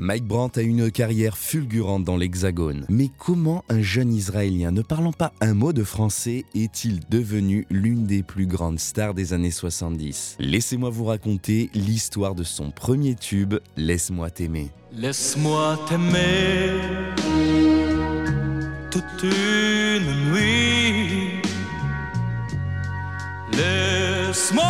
Mike Brandt a une carrière fulgurante dans l'Hexagone. Mais comment un jeune Israélien ne parlant pas un mot de français est-il devenu l'une des plus grandes stars des années 70 Laissez-moi vous raconter l'histoire de son premier tube, Laisse-moi t'aimer. Laisse-moi t'aimer toute une nuit. Laisse-moi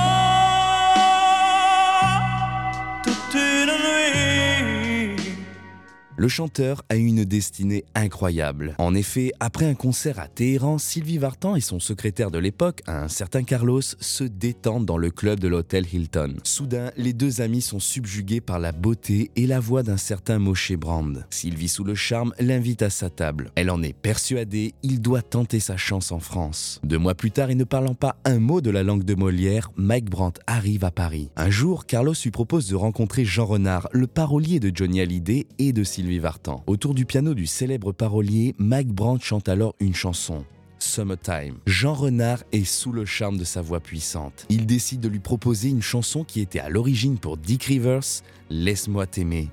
Le chanteur a une destinée incroyable. En effet, après un concert à Téhéran, Sylvie Vartan et son secrétaire de l'époque, un certain Carlos, se détendent dans le club de l'hôtel Hilton. Soudain, les deux amis sont subjugués par la beauté et la voix d'un certain Moshe Brand. Sylvie, sous le charme, l'invite à sa table. Elle en est persuadée, il doit tenter sa chance en France. Deux mois plus tard, et ne parlant pas un mot de la langue de Molière, Mike Brandt arrive à Paris. Un jour, Carlos lui propose de rencontrer Jean Renard, le parolier de Johnny Hallyday et de Vartan. Autour du piano du célèbre parolier, Mike Brandt chante alors une chanson. Summertime. Jean Renard est sous le charme de sa voix puissante. Il décide de lui proposer une chanson qui était à l'origine pour Dick Rivers, Laisse-moi t'aimer.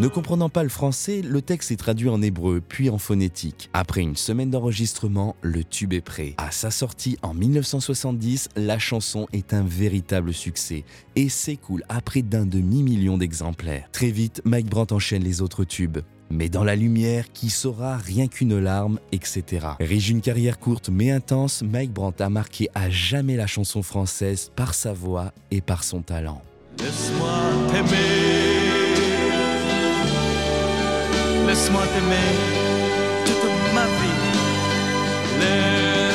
Ne comprenant pas le français, le texte est traduit en hébreu puis en phonétique. Après une semaine d'enregistrement, le tube est prêt. À sa sortie en 1970, la chanson est un véritable succès et s'écoule à près d'un demi-million d'exemplaires. Très vite, Mike Brandt enchaîne les autres tubes. Mais dans la lumière, qui saura rien qu'une larme, etc. Riche d'une carrière courte mais intense, Mike Brandt a marqué à jamais la chanson française par sa voix et par son talent. Laisse-moi t'aimer toute ma vie. Laisse